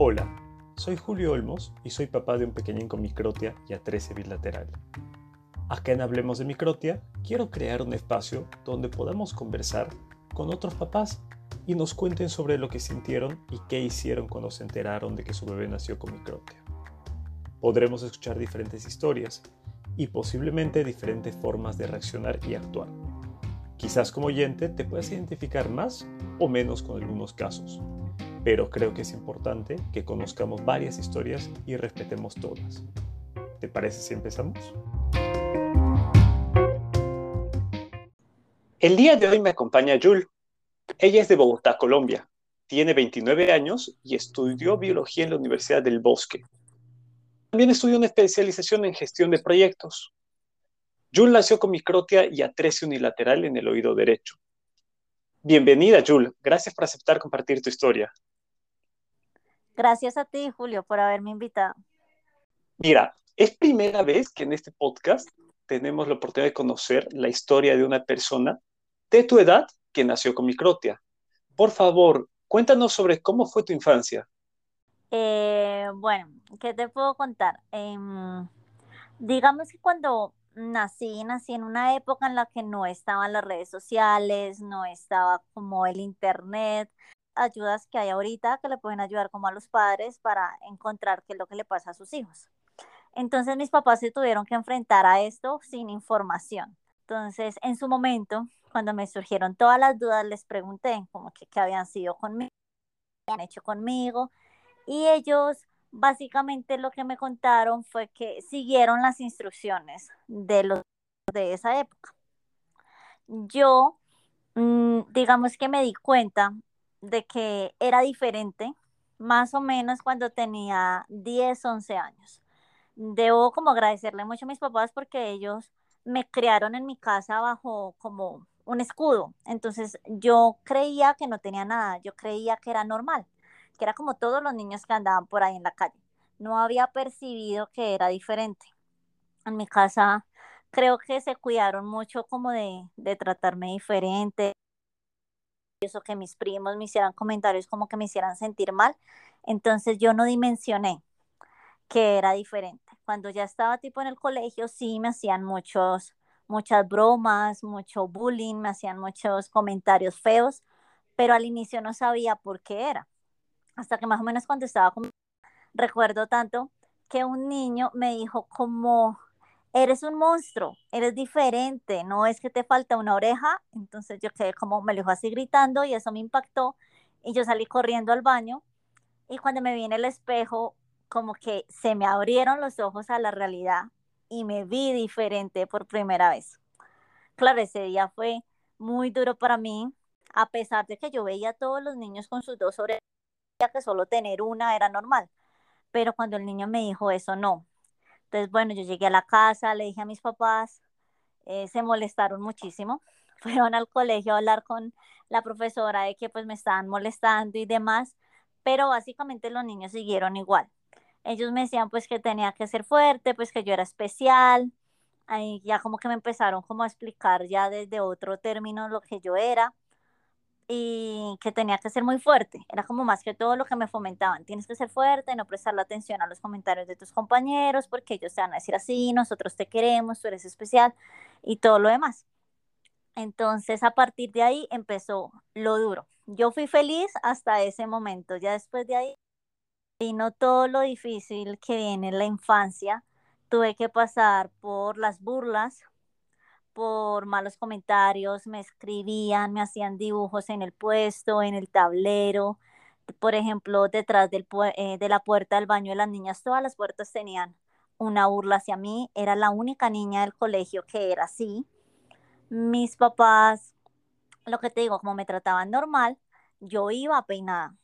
Hola, soy Julio Olmos y soy papá de un pequeñín con microtia y atresia bilateral. Acá en Hablemos de Microtia, quiero crear un espacio donde podamos conversar con otros papás y nos cuenten sobre lo que sintieron y qué hicieron cuando se enteraron de que su bebé nació con microtia. Podremos escuchar diferentes historias y posiblemente diferentes formas de reaccionar y actuar. Quizás como oyente te puedas identificar más o menos con algunos casos pero creo que es importante que conozcamos varias historias y respetemos todas. ¿Te parece si empezamos? El día de hoy me acompaña Jul. Ella es de Bogotá, Colombia. Tiene 29 años y estudió biología en la Universidad del Bosque. También estudió una especialización en gestión de proyectos. Jul nació con microtia y atresia unilateral en el oído derecho. Bienvenida, Jul. Gracias por aceptar compartir tu historia. Gracias a ti, Julio, por haberme invitado. Mira, es primera vez que en este podcast tenemos la oportunidad de conocer la historia de una persona de tu edad que nació con microtia. Por favor, cuéntanos sobre cómo fue tu infancia. Eh, bueno, ¿qué te puedo contar? Em, digamos que cuando nací, nací en una época en la que no estaban las redes sociales, no estaba como el internet, ayudas que hay ahorita que le pueden ayudar como a los padres para encontrar qué es lo que le pasa a sus hijos. Entonces mis papás se tuvieron que enfrentar a esto sin información. Entonces, en su momento, cuando me surgieron todas las dudas, les pregunté como que qué habían sido conmigo, qué habían hecho conmigo, y ellos básicamente lo que me contaron fue que siguieron las instrucciones de los de esa época. Yo, mm, digamos que me di cuenta de que era diferente, más o menos cuando tenía 10, 11 años. Debo como agradecerle mucho a mis papás porque ellos me criaron en mi casa bajo como un escudo. Entonces yo creía que no tenía nada, yo creía que era normal, que era como todos los niños que andaban por ahí en la calle. No había percibido que era diferente. En mi casa creo que se cuidaron mucho como de, de tratarme diferente, eso que mis primos me hicieran comentarios como que me hicieran sentir mal. Entonces yo no dimensioné que era diferente. Cuando ya estaba tipo en el colegio, sí me hacían muchos, muchas bromas, mucho bullying, me hacían muchos comentarios feos, pero al inicio no sabía por qué era. Hasta que más o menos cuando estaba con... Recuerdo tanto que un niño me dijo como, eres un monstruo, eres diferente, no es que te falta una oreja. Entonces yo quedé como, me lo dijo así gritando y eso me impactó y yo salí corriendo al baño y cuando me vi en el espejo, como que se me abrieron los ojos a la realidad y me vi diferente por primera vez. Claro, ese día fue muy duro para mí, a pesar de que yo veía a todos los niños con sus dos orejas, que solo tener una era normal. Pero cuando el niño me dijo eso, no, entonces, bueno, yo llegué a la casa, le dije a mis papás, eh, se molestaron muchísimo, fueron al colegio a hablar con la profesora de que pues me estaban molestando y demás, pero básicamente los niños siguieron igual. Ellos me decían pues que tenía que ser fuerte, pues que yo era especial, ahí ya como que me empezaron como a explicar ya desde otro término lo que yo era y que tenía que ser muy fuerte. Era como más que todo lo que me fomentaban. Tienes que ser fuerte, no prestarle atención a los comentarios de tus compañeros porque ellos te van a decir así, nosotros te queremos, tú eres especial y todo lo demás. Entonces a partir de ahí empezó lo duro. Yo fui feliz hasta ese momento. Ya después de ahí vino todo lo difícil que viene en la infancia. Tuve que pasar por las burlas, por malos comentarios, me escribían, me hacían dibujos en el puesto, en el tablero, por ejemplo, detrás del, eh, de la puerta del baño de las niñas, todas las puertas tenían una burla hacia mí, era la única niña del colegio que era así. Mis papás, lo que te digo, como me trataban normal, yo iba peinada.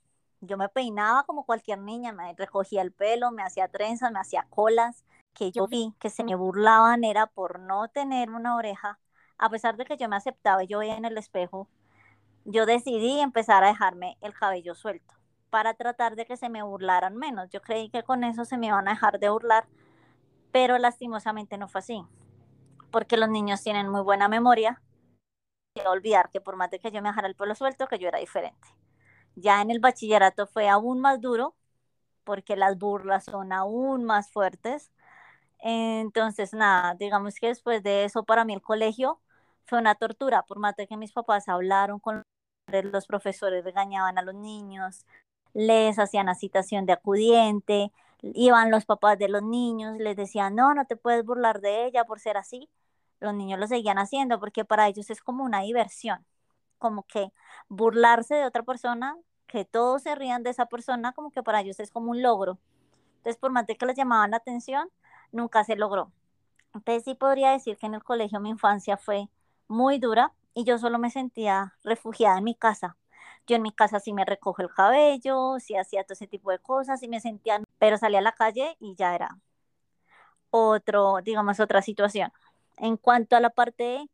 Yo me peinaba como cualquier niña, me recogía el pelo, me hacía trenzas, me hacía colas, que yo vi que se me burlaban era por no tener una oreja, a pesar de que yo me aceptaba yo veía en el espejo, yo decidí empezar a dejarme el cabello suelto para tratar de que se me burlaran menos. Yo creí que con eso se me iban a dejar de burlar, pero lastimosamente no fue así, porque los niños tienen muy buena memoria y olvidar que por más de que yo me dejara el pelo suelto, que yo era diferente. Ya en el bachillerato fue aún más duro porque las burlas son aún más fuertes. Entonces, nada, digamos que después de eso, para mí el colegio fue una tortura, por más de que mis papás hablaron con los profesores, regañaban a los niños, les hacían la citación de acudiente, iban los papás de los niños, les decían, no, no te puedes burlar de ella por ser así. Los niños lo seguían haciendo porque para ellos es como una diversión, como que burlarse de otra persona, que todos se rían de esa persona, como que para ellos es como un logro. Entonces, por más de que les llamaban la atención, nunca se logró. Entonces, sí podría decir que en el colegio mi infancia fue muy dura y yo solo me sentía refugiada en mi casa. Yo en mi casa sí me recojo el cabello, sí hacía todo ese tipo de cosas, y me sentía, pero salía a la calle y ya era otro, digamos, otra situación. En cuanto a la parte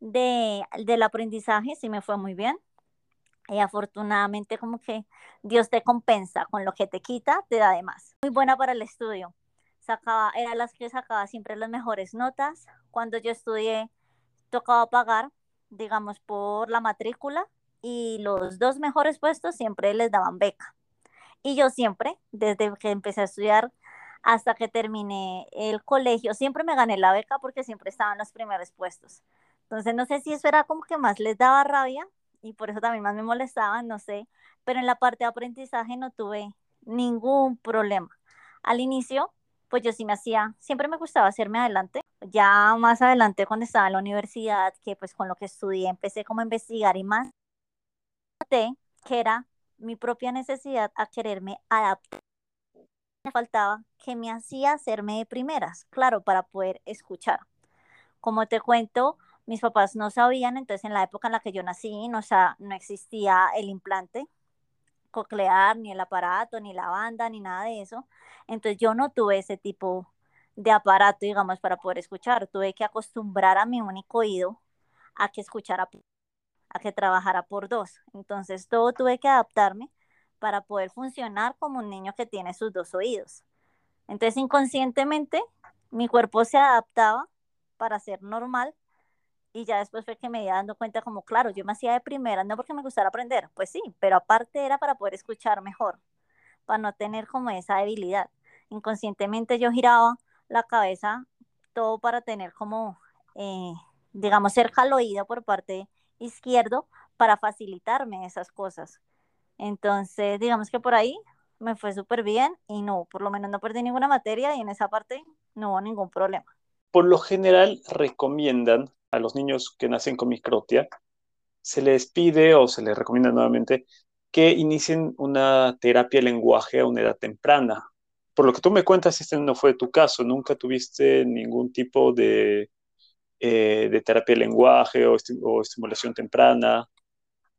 de, del aprendizaje, sí me fue muy bien. Y afortunadamente como que Dios te compensa con lo que te quita, te da de más. Muy buena para el estudio. Sacaba, era las que sacaba siempre las mejores notas. Cuando yo estudié, tocaba pagar, digamos, por la matrícula y los dos mejores puestos siempre les daban beca. Y yo siempre, desde que empecé a estudiar hasta que terminé el colegio, siempre me gané la beca porque siempre estaba en los primeros puestos. Entonces no sé si eso era como que más les daba rabia y por eso también más me molestaban, no sé, pero en la parte de aprendizaje no tuve ningún problema. Al inicio, pues yo sí me hacía, siempre me gustaba hacerme adelante. Ya más adelante cuando estaba en la universidad, que pues con lo que estudié empecé como a investigar y más, noté que era mi propia necesidad a quererme adaptar. Me faltaba que me hacía hacerme de primeras, claro, para poder escuchar. Como te cuento, mis papás no sabían, entonces en la época en la que yo nací no, no existía el implante coclear, ni el aparato, ni la banda, ni nada de eso. Entonces yo no tuve ese tipo de aparato, digamos, para poder escuchar. Tuve que acostumbrar a mi único oído a que escuchara a que trabajara por dos. Entonces todo tuve que adaptarme para poder funcionar como un niño que tiene sus dos oídos. Entonces inconscientemente mi cuerpo se adaptaba para ser normal y ya después fue que me iba dando cuenta como, claro, yo me hacía de primera, no porque me gustara aprender, pues sí, pero aparte era para poder escuchar mejor, para no tener como esa debilidad. Inconscientemente yo giraba la cabeza todo para tener como, eh, digamos, cerca al oído por parte izquierdo para facilitarme esas cosas. Entonces, digamos que por ahí me fue súper bien y no, por lo menos no perdí ninguna materia y en esa parte no hubo ningún problema. Por lo general recomiendan a los niños que nacen con microtia, se les pide o se les recomienda nuevamente que inicien una terapia de lenguaje a una edad temprana. Por lo que tú me cuentas, este no fue tu caso, nunca tuviste ningún tipo de eh, de terapia de lenguaje o, estimulación temprana?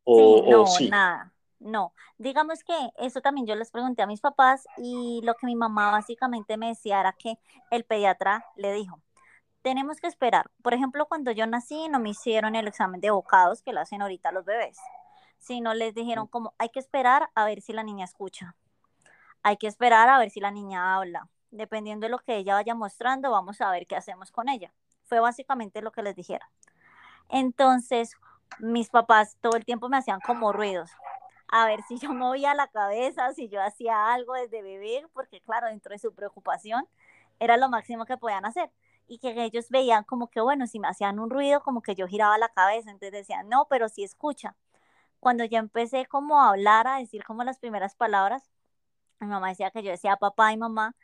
O, sí, no, sí? nada, no. Digamos que eso también yo les pregunté a mis papás y lo que mi mamá básicamente me decía era que el pediatra le dijo, tenemos que esperar. Por ejemplo, cuando yo nací no me hicieron el examen de bocados que lo hacen ahorita los bebés, sino les dijeron como hay que esperar a ver si la niña escucha, hay que esperar a ver si la niña habla. Dependiendo de lo que ella vaya mostrando, vamos a ver qué hacemos con ella. Fue básicamente lo que les dijera. Entonces, mis papás todo el tiempo me hacían como ruidos. A ver si yo movía la cabeza, si yo hacía algo desde bebé, porque claro, dentro de su preocupación era lo máximo que podían hacer. Y que ellos veían como que, bueno, si me hacían un ruido, como que yo giraba la cabeza. Entonces decían, no, pero sí escucha. Cuando ya empecé como a hablar, a decir como las primeras palabras, mi mamá decía que yo decía papá y mamá,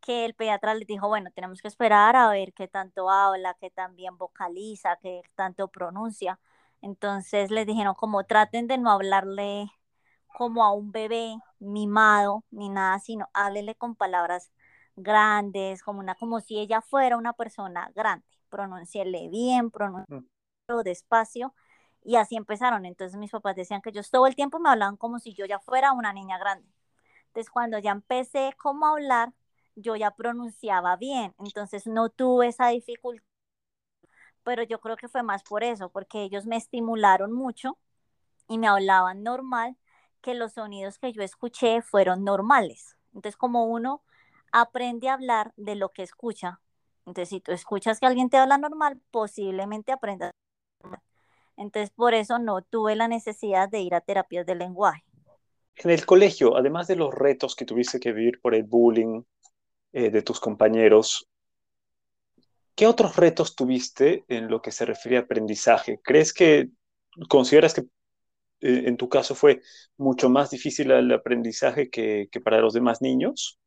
que el pediatra les dijo, bueno, tenemos que esperar a ver qué tanto habla, qué tan bien vocaliza, qué tanto pronuncia. Entonces les dijeron como traten de no hablarle como a un bebé mimado ni nada, sino háblele con palabras grandes, como una como si ella fuera una persona grande. Pronunciarle bien, pronunciarlo mm. despacio y así empezaron. Entonces mis papás decían que ellos todo el tiempo me hablaban como si yo ya fuera una niña grande. Entonces cuando ya empecé como a hablar, yo ya pronunciaba bien, entonces no tuve esa dificultad, pero yo creo que fue más por eso, porque ellos me estimularon mucho y me hablaban normal, que los sonidos que yo escuché fueron normales. Entonces, como uno aprende a hablar de lo que escucha, entonces si tú escuchas que alguien te habla normal, posiblemente aprendas. Entonces, por eso no tuve la necesidad de ir a terapias de lenguaje. En el colegio, además de los retos que tuviste que vivir por el bullying eh, de tus compañeros, ¿qué otros retos tuviste en lo que se refiere a aprendizaje? ¿Crees que consideras que eh, en tu caso fue mucho más difícil el aprendizaje que, que para los demás niños?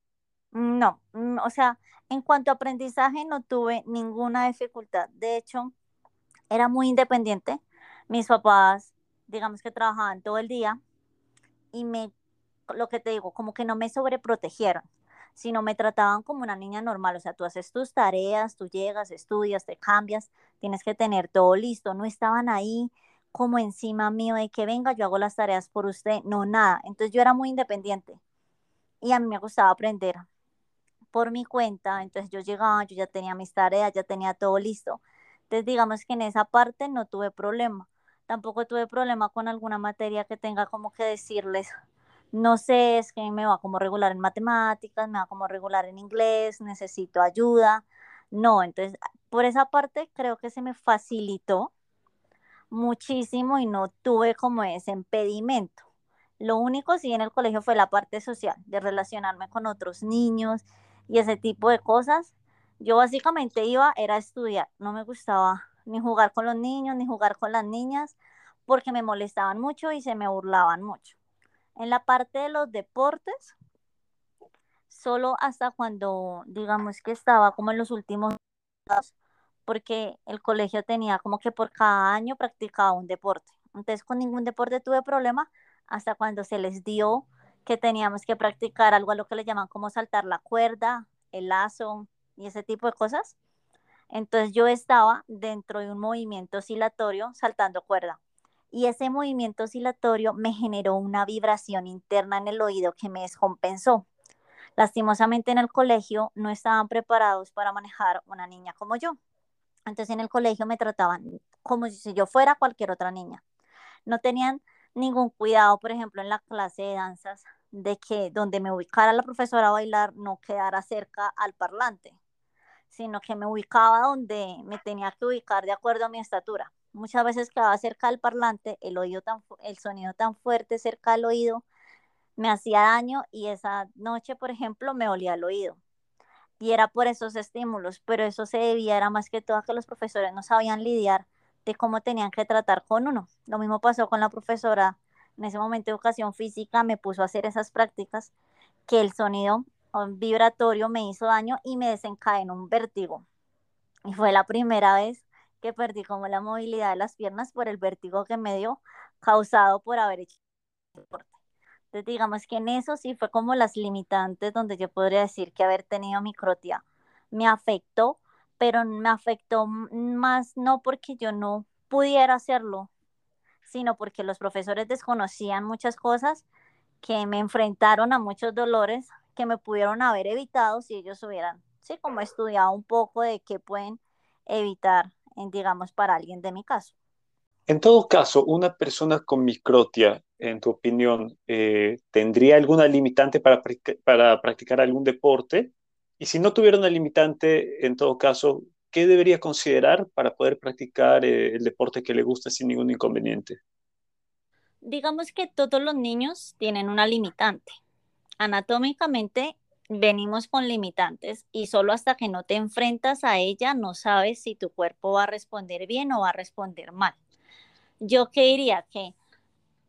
No, mm, o sea, en cuanto a aprendizaje no tuve ninguna dificultad. De hecho, era muy independiente. Mis papás, digamos que trabajaban todo el día y me, lo que te digo, como que no me sobreprotegieron, sino me trataban como una niña normal. O sea, tú haces tus tareas, tú llegas, estudias, te cambias, tienes que tener todo listo. No estaban ahí como encima mío de que venga, yo hago las tareas por usted. No, nada. Entonces yo era muy independiente y a mí me gustaba aprender por mi cuenta. Entonces yo llegaba, yo ya tenía mis tareas, ya tenía todo listo. Entonces digamos que en esa parte no tuve problema. Tampoco tuve problema con alguna materia que tenga como que decirles, no sé, es que me va como regular en matemáticas, me va como regular en inglés, necesito ayuda. No, entonces por esa parte creo que se me facilitó muchísimo y no tuve como ese impedimento. Lo único sí en el colegio fue la parte social, de relacionarme con otros niños y ese tipo de cosas. Yo básicamente iba, era a estudiar, no me gustaba ni jugar con los niños, ni jugar con las niñas, porque me molestaban mucho y se me burlaban mucho. En la parte de los deportes, solo hasta cuando, digamos que estaba como en los últimos porque el colegio tenía como que por cada año practicaba un deporte. Entonces con ningún deporte tuve problema hasta cuando se les dio que teníamos que practicar algo a lo que le llaman como saltar la cuerda, el lazo y ese tipo de cosas. Entonces yo estaba dentro de un movimiento oscilatorio saltando cuerda. Y ese movimiento oscilatorio me generó una vibración interna en el oído que me descompensó. Lastimosamente en el colegio no estaban preparados para manejar una niña como yo. Entonces en el colegio me trataban como si yo fuera cualquier otra niña. No tenían ningún cuidado, por ejemplo, en la clase de danzas, de que donde me ubicara la profesora a bailar no quedara cerca al parlante, sino que me ubicaba donde me tenía que ubicar de acuerdo a mi estatura. Muchas veces quedaba cerca del parlante, el, oído tan, el sonido tan fuerte cerca del oído me hacía daño y esa noche, por ejemplo, me olía el oído y era por esos estímulos, pero eso se debía, era más que todo a que los profesores no sabían lidiar de cómo tenían que tratar con uno. Lo mismo pasó con la profesora en ese momento de educación física, me puso a hacer esas prácticas que el sonido vibratorio me hizo daño y me desencadenó un vértigo. Y fue la primera vez que perdí como la movilidad de las piernas por el vértigo que me dio causado por haber hecho deporte. Entonces, digamos que en eso sí fue como las limitantes donde yo podría decir que haber tenido microtia me afectó, pero me afectó más no porque yo no pudiera hacerlo, sino porque los profesores desconocían muchas cosas que me enfrentaron a muchos dolores que me pudieron haber evitado si ellos hubieran, sí, como estudiado un poco de qué pueden evitar, digamos, para alguien de mi caso. En todo caso, una persona con microtia, en tu opinión, eh, ¿tendría alguna limitante para, para practicar algún deporte? Y si no tuviera una limitante, en todo caso, ¿qué debería considerar para poder practicar eh, el deporte que le gusta sin ningún inconveniente? Digamos que todos los niños tienen una limitante. Anatómicamente venimos con limitantes y solo hasta que no te enfrentas a ella no sabes si tu cuerpo va a responder bien o va a responder mal. Yo qué diría que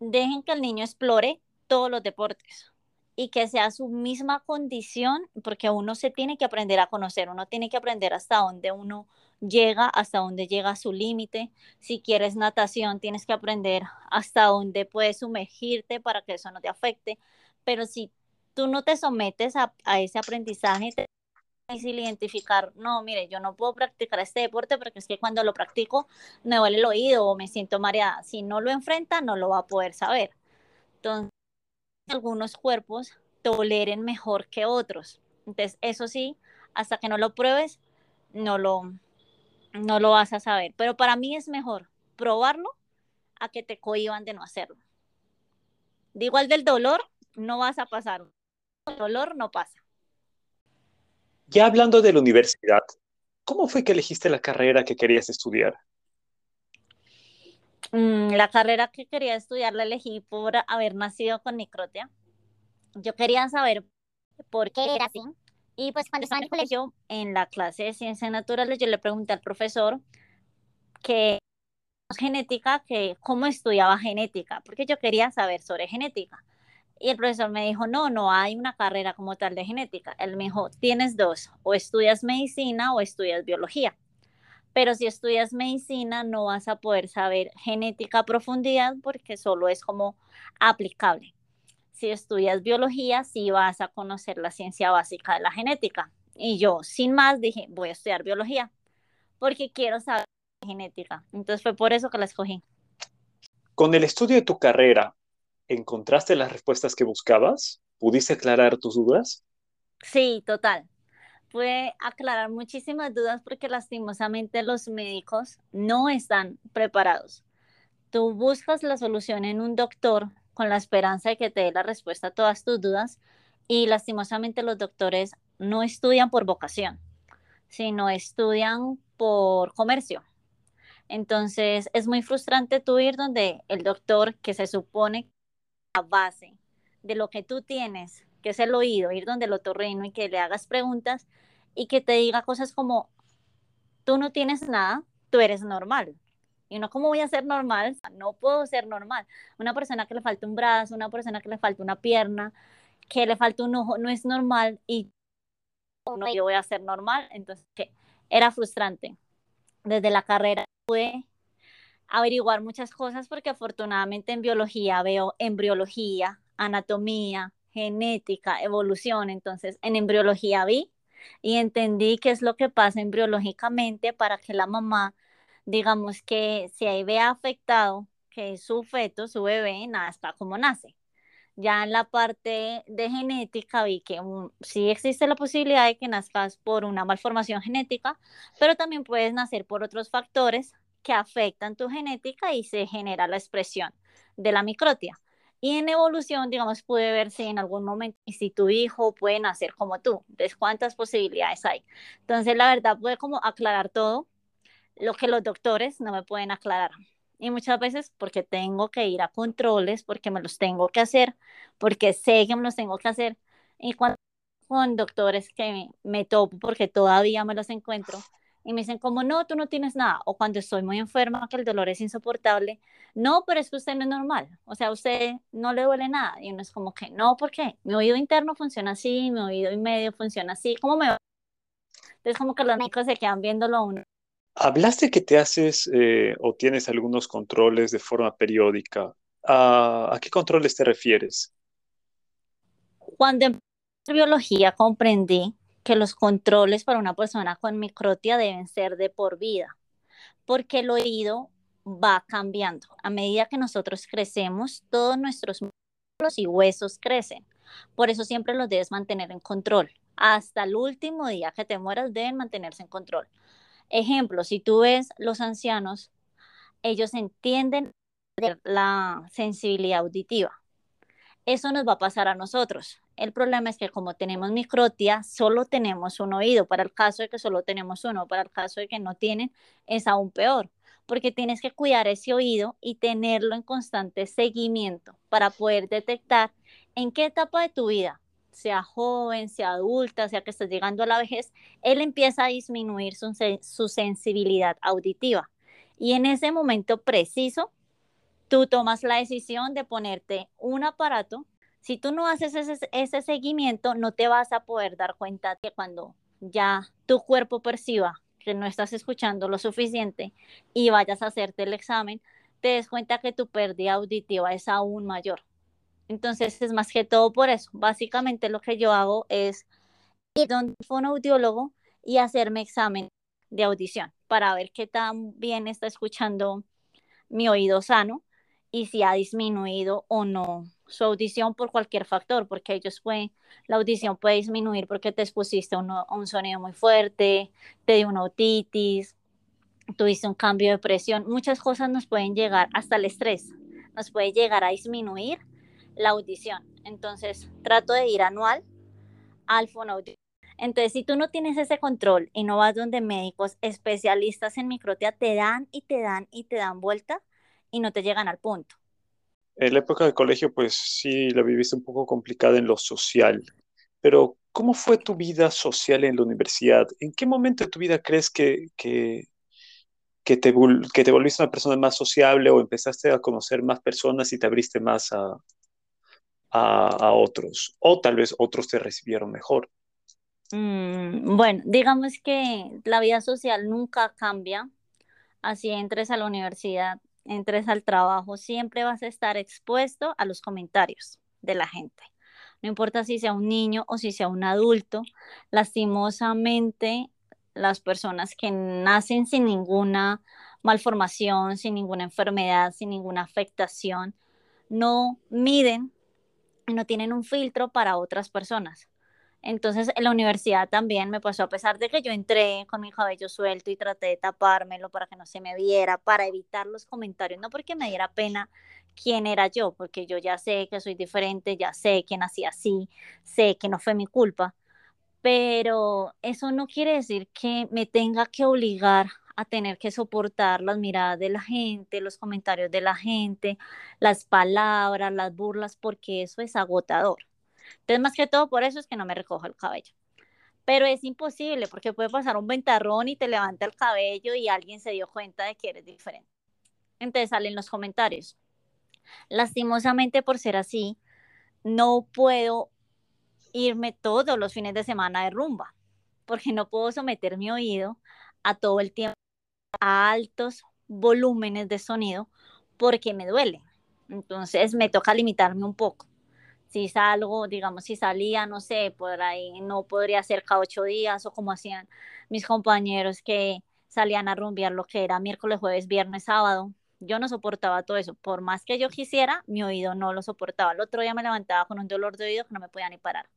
dejen que el niño explore todos los deportes y que sea su misma condición, porque uno se tiene que aprender a conocer, uno tiene que aprender hasta dónde uno llega, hasta dónde llega su límite. Si quieres natación, tienes que aprender hasta dónde puedes sumergirte para que eso no te afecte. Pero si tú no te sometes a, a ese aprendizaje, te difícil identificar, no, mire, yo no puedo practicar este deporte porque es que cuando lo practico me duele el oído o me siento mareada. Si no lo enfrenta, no lo va a poder saber. Entonces, algunos cuerpos toleren mejor que otros. Entonces, eso sí, hasta que no lo pruebes, no lo, no lo vas a saber. Pero para mí es mejor probarlo a que te cohiban de no hacerlo. De igual del dolor, no vas a pasar. El dolor no pasa. Ya hablando de la universidad, ¿cómo fue que elegiste la carrera que querías estudiar? Mm, la carrera que quería estudiar la elegí por haber nacido con microtia. Yo quería saber por qué era así. Y pues cuando estaba en el colegio, en la clase de ciencias naturales, yo le pregunté al profesor que genética, que cómo estudiaba genética, porque yo quería saber sobre genética. Y el profesor me dijo, no, no hay una carrera como tal de genética. Él me dijo, tienes dos, o estudias medicina o estudias biología. Pero si estudias medicina no vas a poder saber genética a profundidad porque solo es como aplicable. Si estudias biología, sí vas a conocer la ciencia básica de la genética. Y yo, sin más, dije, voy a estudiar biología porque quiero saber genética. Entonces fue por eso que la escogí. Con el estudio de tu carrera, ¿encontraste las respuestas que buscabas? ¿Pudiste aclarar tus dudas? Sí, total. Pude aclarar muchísimas dudas porque lastimosamente los médicos no están preparados. Tú buscas la solución en un doctor con la esperanza de que te dé la respuesta a todas tus dudas y lastimosamente los doctores no estudian por vocación, sino estudian por comercio. Entonces es muy frustrante tú ir donde el doctor que se supone a base de lo que tú tienes, que es el oído, ir donde el otorrino y que le hagas preguntas y que te diga cosas como, tú no tienes nada, tú eres normal. Y uno, ¿cómo voy a ser normal? No puedo ser normal. Una persona que le falta un brazo, una persona que le falta una pierna, que le falta un ojo, no es normal y no, yo voy a ser normal. Entonces, era frustrante. Desde la carrera pude averiguar muchas cosas porque afortunadamente en biología veo embriología, anatomía, genética, evolución. Entonces, en embriología vi y entendí qué es lo que pasa embriológicamente para que la mamá, digamos que si ahí ve afectado que su feto, su bebé, nazca como nace. Ya en la parte de genética vi que sí existe la posibilidad de que nazcas por una malformación genética, pero también puedes nacer por otros factores que afectan tu genética y se genera la expresión de la microtia. Y en evolución, digamos, pude ver si en algún momento, si tu hijo puede nacer como tú, entonces cuántas posibilidades hay. Entonces, la verdad, puede como aclarar todo lo que los doctores no me pueden aclarar. Y muchas veces porque tengo que ir a controles, porque me los tengo que hacer, porque sé que me los tengo que hacer. Y cuando con doctores que me, me topo, porque todavía me los encuentro, y me dicen como, no, tú no tienes nada, o cuando estoy muy enferma, que el dolor es insoportable, no, pero es que usted no es normal, o sea, a usted no le duele nada, y uno es como que, no, ¿por qué? Mi oído interno funciona así, mi oído y medio funciona así, ¿cómo me va? Entonces como que los médicos se quedan viéndolo a uno. Hablaste que te haces eh, o tienes algunos controles de forma periódica. ¿A, ¿A qué controles te refieres? Cuando empecé biología comprendí que los controles para una persona con microtia deben ser de por vida, porque el oído va cambiando. A medida que nosotros crecemos, todos nuestros músculos y huesos crecen. Por eso siempre los debes mantener en control. Hasta el último día que te mueras deben mantenerse en control. Ejemplo, si tú ves los ancianos, ellos entienden la sensibilidad auditiva. Eso nos va a pasar a nosotros. El problema es que como tenemos microtia, solo tenemos un oído. Para el caso de que solo tenemos uno, para el caso de que no tienen, es aún peor, porque tienes que cuidar ese oído y tenerlo en constante seguimiento para poder detectar en qué etapa de tu vida, sea joven, sea adulta, sea que estés llegando a la vejez, él empieza a disminuir su sensibilidad auditiva. Y en ese momento preciso, tú tomas la decisión de ponerte un aparato si tú no haces ese, seguimiento, no te vas a poder dar cuenta que cuando ya tu cuerpo perciba que no estás escuchando lo suficiente y vayas a hacerte el examen, te des cuenta que tu pérdida auditiva es aún mayor. Entonces es más que todo por eso. Básicamente lo que yo hago es ir a un audiólogo y hacerme examen de audición para ver qué tan bien está escuchando mi oído sano y si ha disminuido o no su audición por cualquier factor, porque ellos pueden, la audición puede disminuir porque te expusiste a, un sonido muy fuerte, te dio una otitis, tuviste un cambio de presión, muchas cosas nos pueden llegar, hasta el estrés, nos puede llegar a disminuir la audición. Entonces, trato de ir anual al fonoaudiólogo. Entonces, si tú no tienes ese control y no vas donde médicos especialistas en microtia te dan y te dan y te dan vuelta, y no te llegan al punto. En la época de colegio, pues sí, la viviste un poco complicada en lo social, pero ¿cómo fue tu vida social en la universidad? ¿En qué momento de tu vida crees que, que, que, te, que te volviste una persona más sociable o empezaste a conocer más personas y te abriste más a, a, a otros? O tal vez otros te recibieron mejor. Mm, bueno, digamos que la vida social nunca cambia, así entres a la universidad, entres al trabajo, siempre vas a estar expuesto a los comentarios de la gente. No importa si sea un niño o si sea un adulto, lastimosamente las personas que nacen sin ninguna malformación, sin ninguna enfermedad, sin ninguna afectación, no miden, no tienen un filtro para otras personas. Entonces, en la universidad también me pasó, a pesar de que yo entré con mi cabello suelto y traté de tapármelo para que no se me viera, para evitar los comentarios, no porque me diera pena quién era yo, porque yo ya sé que soy diferente, ya sé que nací así, sé que no fue mi culpa, pero eso no quiere decir que me tenga que obligar a tener que soportar las miradas de la gente, los comentarios de la gente, las palabras, las burlas, porque eso es agotador. Entonces, más que todo por eso es que no me recojo el cabello. Pero es imposible porque puede pasar un ventarrón y te levanta el cabello y alguien se dio cuenta de que eres diferente. Entonces salen los comentarios. Lastimosamente por ser así, no puedo irme todos los fines de semana de rumba, porque no puedo someter mi oído a todo el tiempo a altos volúmenes de sonido porque me duele. Entonces me toca limitarme un poco si salgo, digamos, si salía, no sé, por ahí no podría ser cada ocho días o como hacían mis compañeros que salían a rumbear lo que era miércoles, jueves, viernes, sábado. Yo no soportaba todo eso. Por más que yo quisiera, mi oído no lo soportaba. El otro día me levantaba con un dolor de oído que no me podía ni parar.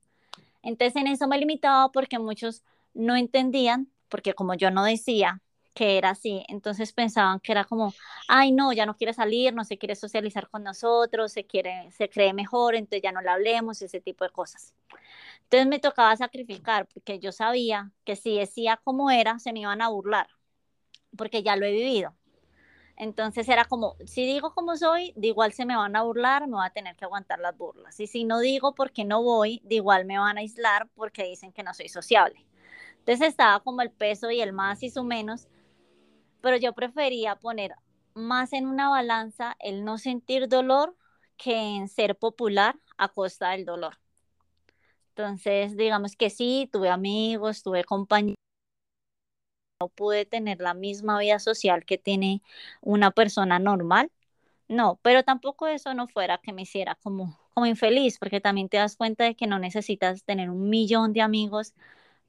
Entonces en eso me limitaba porque muchos no entendían, porque como yo no decía que era así. Entonces pensaban que era como, ay, no, ya no quiere salir, no se quiere socializar con nosotros, se, quiere, se cree mejor, entonces ya no le hablemos, ese tipo de cosas. Entonces me tocaba sacrificar porque yo sabía que si decía como era, se me iban a burlar, porque ya lo he vivido. Entonces era como, si digo como soy, de igual se me van a burlar, me voy a tener que aguantar las burlas. Y si no digo porque no voy, de igual me van a aislar porque dicen que no soy sociable. Entonces estaba como el peso y el más y su menos pero yo prefería poner más en una balanza el no sentir dolor que en ser popular a costa del dolor. Entonces, digamos que sí, tuve amigos, tuve compañeros, no pude tener la misma vida social que tiene una persona normal, no, pero tampoco eso no fuera que me hiciera como, como infeliz, porque también te das cuenta de que no necesitas tener un millón de amigos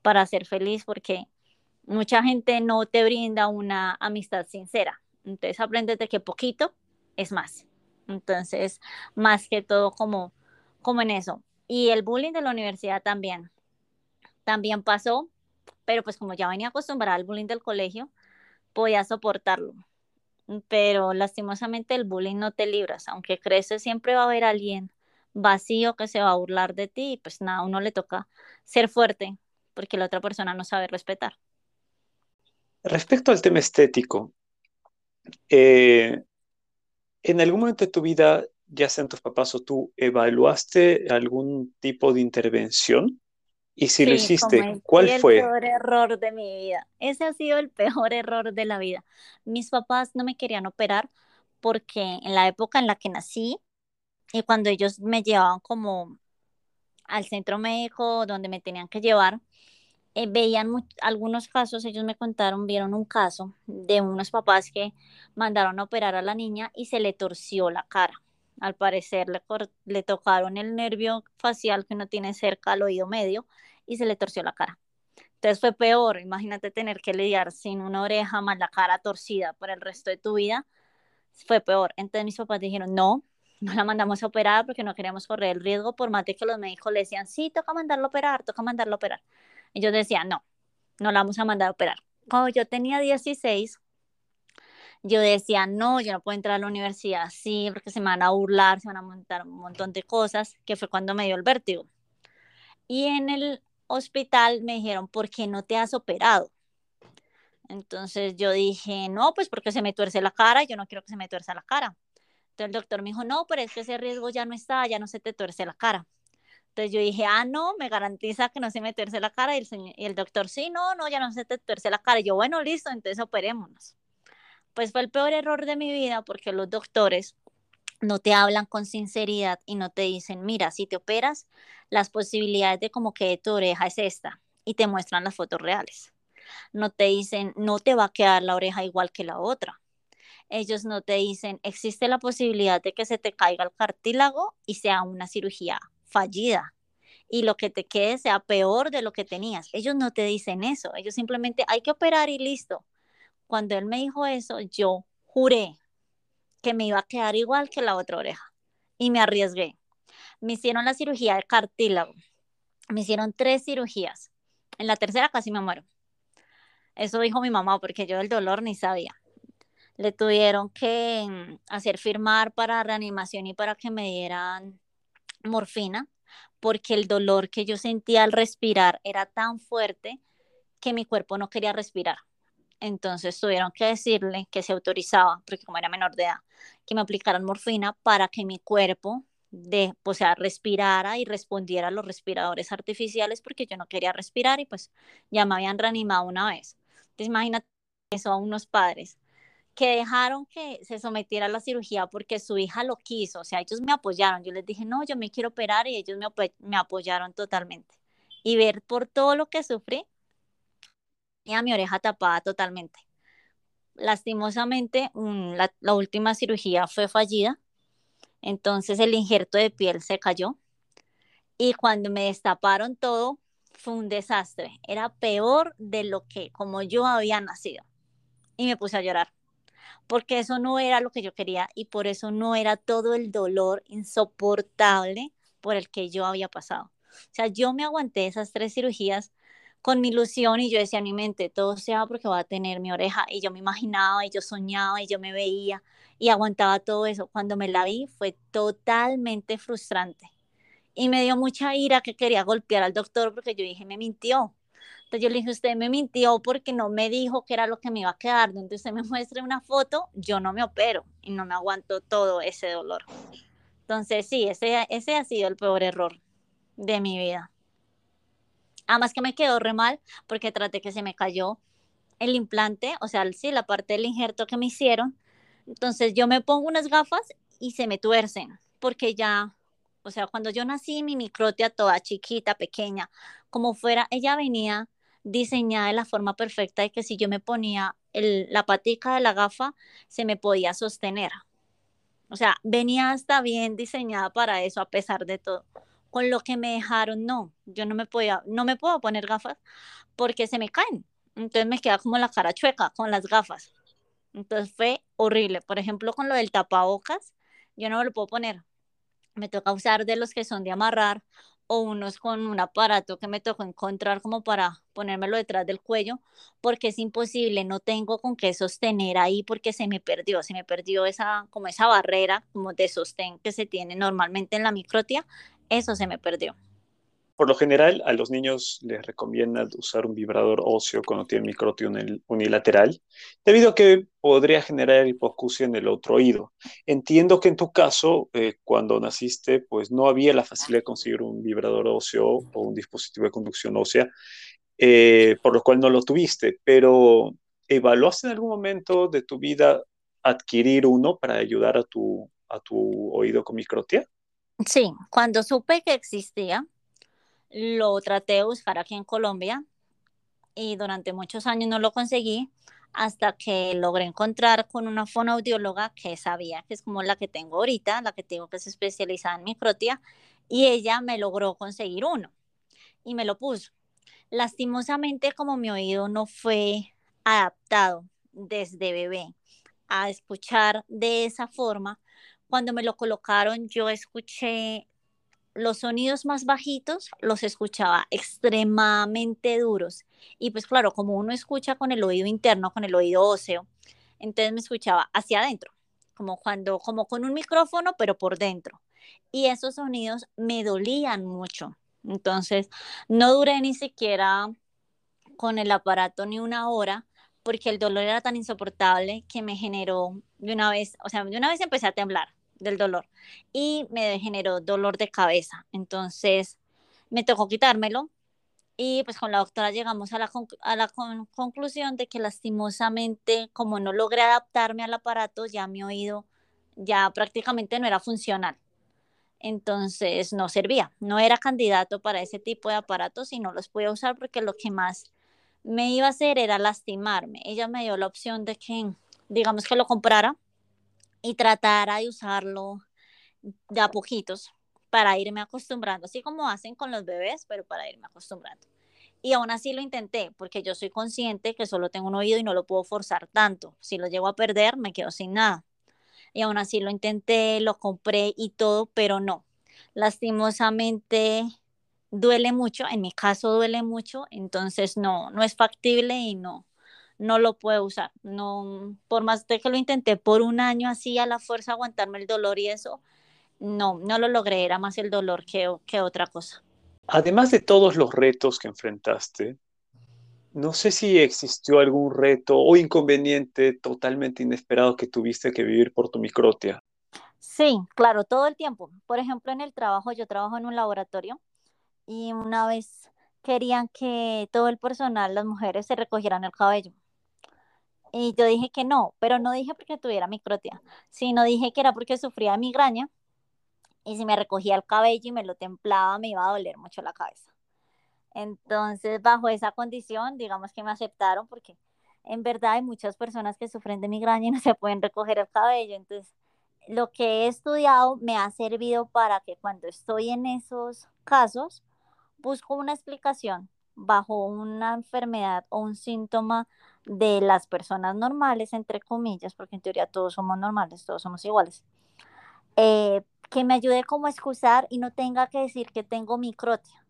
para ser feliz, porque mucha gente no te brinda una amistad sincera. Entonces aprendes de que poquito es más. Entonces, más que todo como, como en eso. Y el bullying de la universidad también. También pasó, pero pues como ya venía acostumbrada al bullying del colegio, podía soportarlo. Pero lastimosamente el bullying no te libras. Aunque creces, siempre va a haber alguien vacío que se va a burlar de ti y pues a uno le toca ser fuerte porque la otra persona no sabe respetar. Respecto al tema estético, eh, ¿en algún momento de tu vida, ya sean tus papás o tú, evaluaste algún tipo de intervención? Y si lo hiciste, ¿cuál fue? El peor error de mi vida. Ese ha sido el peor error de la vida. Mis papás no me querían operar porque en la época en la que nací y cuando ellos me llevaban como al centro médico donde me tenían que llevar, eh, veían algunos casos, ellos me contaron, vieron un caso de unos papás que mandaron a operar a la niña y se le torció la cara. Al parecer le, le tocaron el nervio facial que uno tiene cerca al oído medio y se le torció la cara. Entonces fue peor, imagínate tener que lidiar sin una oreja más la cara torcida por el resto de tu vida, fue peor. Entonces mis papás dijeron, no, no la mandamos a operar porque no queríamos correr el riesgo, por más de que los médicos le decían, sí, toca mandarlo a operar, toca mandarlo a operar. Y yo decía, no, no la vamos a mandar a operar. Cuando yo tenía 16, yo decía, no, yo no puedo entrar a la universidad así porque se me van a burlar, se van a montar un montón de cosas, que fue cuando me dio el vértigo. Y en el hospital me dijeron, ¿por qué no te has operado? Entonces yo dije, no, pues porque se me tuerce la cara, yo no quiero que se me tuerza la cara. Entonces el doctor me dijo, no, pero es que ese riesgo ya no está, ya no se te tuerce la cara. Entonces yo dije, ah, no, me garantiza que no se me tuerce la cara. Y el, señor, y el doctor, sí, no, no, ya no se te tuerce la cara. Yo, bueno, listo, entonces operémonos. Pues fue el peor error de mi vida porque los doctores no te hablan con sinceridad y no te dicen, mira, si te operas, las posibilidades de como que tu oreja es esta y te muestran las fotos reales. No te dicen, no te va a quedar la oreja igual que la otra. Ellos no te dicen, existe la posibilidad de que se te caiga el cartílago y sea una cirugía fallida y lo que te quede sea peor de lo que tenías. Ellos no te dicen eso, ellos simplemente hay que operar y listo. Cuando él me dijo eso, yo juré que me iba a quedar igual que la otra oreja y me arriesgué. Me hicieron la cirugía de cartílago, me hicieron tres cirugías. En la tercera casi me muero. Eso dijo mi mamá porque yo del dolor ni sabía. Le tuvieron que mm, hacer firmar para reanimación y para que me dieran morfina, porque el dolor que yo sentía al respirar era tan fuerte que mi cuerpo no quería respirar. Entonces tuvieron que decirle que se autorizaba, porque como era menor de edad, que me aplicaran morfina para que mi cuerpo de, o sea, respirara y respondiera a los respiradores artificiales porque yo no quería respirar y pues ya me habían reanimado una vez. Entonces imagínate eso a unos padres que dejaron que se sometiera a la cirugía porque su hija lo quiso, o sea, ellos me apoyaron, yo les dije, no, yo me quiero operar y ellos me, me apoyaron totalmente. Y ver por todo lo que sufrí, a mi oreja tapada totalmente. Lastimosamente, la, la última cirugía fue fallida, entonces el injerto de piel se cayó y cuando me destaparon todo, fue un desastre. Era peor de lo que como yo había nacido. Y me puse a llorar porque eso no era lo que yo quería y por eso no era todo el dolor insoportable por el que yo había pasado. O sea, yo me aguanté esas tres cirugías con mi ilusión y yo decía en mi mente, todo sea porque va a tener mi oreja y yo me imaginaba y yo soñaba y yo me veía y aguantaba todo eso. Cuando me la vi fue totalmente frustrante y me dio mucha ira que quería golpear al doctor porque yo dije, me mintió. Entonces yo le dije, usted me mintió porque no me dijo que era lo que me iba a quedar. Donde usted me muestre una foto, yo no me opero y no me aguanto todo ese dolor. Entonces sí, ese, ese ha sido el peor error de mi vida. Además que me quedó re mal porque traté que se me cayó el implante, o sea, sí, la parte del injerto que me hicieron. Entonces yo me pongo unas gafas y se me tuercen porque ya, o sea, cuando yo nací, mi microtia toda chiquita, pequeña, como fuera, ella venía diseñada de la forma perfecta de que si yo me ponía la patica de la gafa, se me podía sostener. O sea, venía hasta bien diseñada para eso, a pesar de todo. Con lo que me dejaron, no, yo no me podía, no me puedo poner gafas porque se me caen. Entonces me queda como la cara chueca con las gafas. Entonces fue horrible. Por ejemplo, con lo del tapabocas, yo no me lo puedo poner. Me toca usar de los que son de amarrar o unos con un aparato que me tocó encontrar como para ponérmelo detrás del cuello, porque es imposible, no tengo con qué sostener ahí porque se me perdió, se me perdió esa como esa barrera como de sostén que se tiene normalmente en la microtia, eso se me perdió. Por lo general, a los niños les recomienda usar un vibrador óseo cuando tienen microtio unilateral, debido a que podría generar hipoacusia en el otro oído. Entiendo que en tu caso, eh, cuando naciste, pues no había la facilidad de conseguir un vibrador óseo o un dispositivo de conducción ósea, eh, por lo cual no lo tuviste, pero ¿evaluaste en algún momento de tu vida adquirir uno para ayudar a tu, a tu oído con microtia? Sí, cuando supe que existía, lo traté de buscar aquí en Colombia y durante muchos años no lo conseguí hasta que logré encontrar con una fonoaudióloga que sabía que es como la que tengo ahorita, la que tengo que es especializada en microtia, y ella me logró conseguir uno y me lo puso. Lastimosamente, como mi oído no fue adaptado desde bebé a escuchar de esa forma, cuando me lo colocaron yo escuché los sonidos más bajitos los escuchaba extremadamente duros. Y pues claro, como uno escucha con el oído interno, con el oído óseo, entonces me escuchaba hacia adentro, como cuando, como con un micrófono, pero por dentro. Y esos sonidos me dolían mucho. Entonces, no duré ni siquiera con el aparato ni una hora porque el dolor era tan insoportable que me generó de una vez, o sea, de una vez empecé a temblar del dolor y me generó dolor de cabeza. Entonces me tocó quitármelo y pues con la doctora llegamos a la, a la conclusión de que lastimosamente como no logré adaptarme al aparato, ya mi oído ya prácticamente no era funcional. Entonces no servía, no era candidato para ese tipo de aparatos y no los podía usar porque lo que más me iba a hacer era lastimarme. Ella me dio la opción de que, digamos que lo comprara y tratara de usarlo de a poquitos para irme acostumbrando, así como hacen con los bebés, pero para irme acostumbrando. Y aún así lo intenté, porque yo soy consciente que solo tengo un oído y no lo puedo forzar tanto. Si lo llego a perder, me quedo sin nada. Y aún así lo intenté, lo compré y todo, pero no. Lastimosamente duele mucho, en mi caso duele mucho, entonces no, no es factible y no, no lo puedo usar. No, por más de que lo intenté por un año así a la fuerza aguantarme el dolor y eso, no, no lo logré, era más el dolor que, que otra cosa. Además de todos los retos que enfrentaste, no sé si existió algún reto o inconveniente totalmente inesperado que tuviste que vivir por tu microtia. Sí, claro, todo el tiempo. Por ejemplo, en el trabajo, yo trabajo en un laboratorio y una vez querían que todo el personal, las mujeres, se recogieran el cabello. Y yo dije que no, pero no dije porque tuviera microtia, sino dije que era porque sufría migraña y si me recogía el cabello y me lo templaba, me iba a doler mucho la cabeza. Entonces, bajo esa condición, digamos que me aceptaron porque en verdad hay muchas personas que sufren de migraña y no se pueden recoger el cabello. Entonces, lo que he estudiado me ha servido para que cuando estoy en esos casos, busco una explicación bajo una enfermedad o un síntoma de las personas normales, entre comillas, porque en teoría todos somos normales, todos somos iguales, eh, que me ayude como a excusar y no tenga que decir que tengo microtia,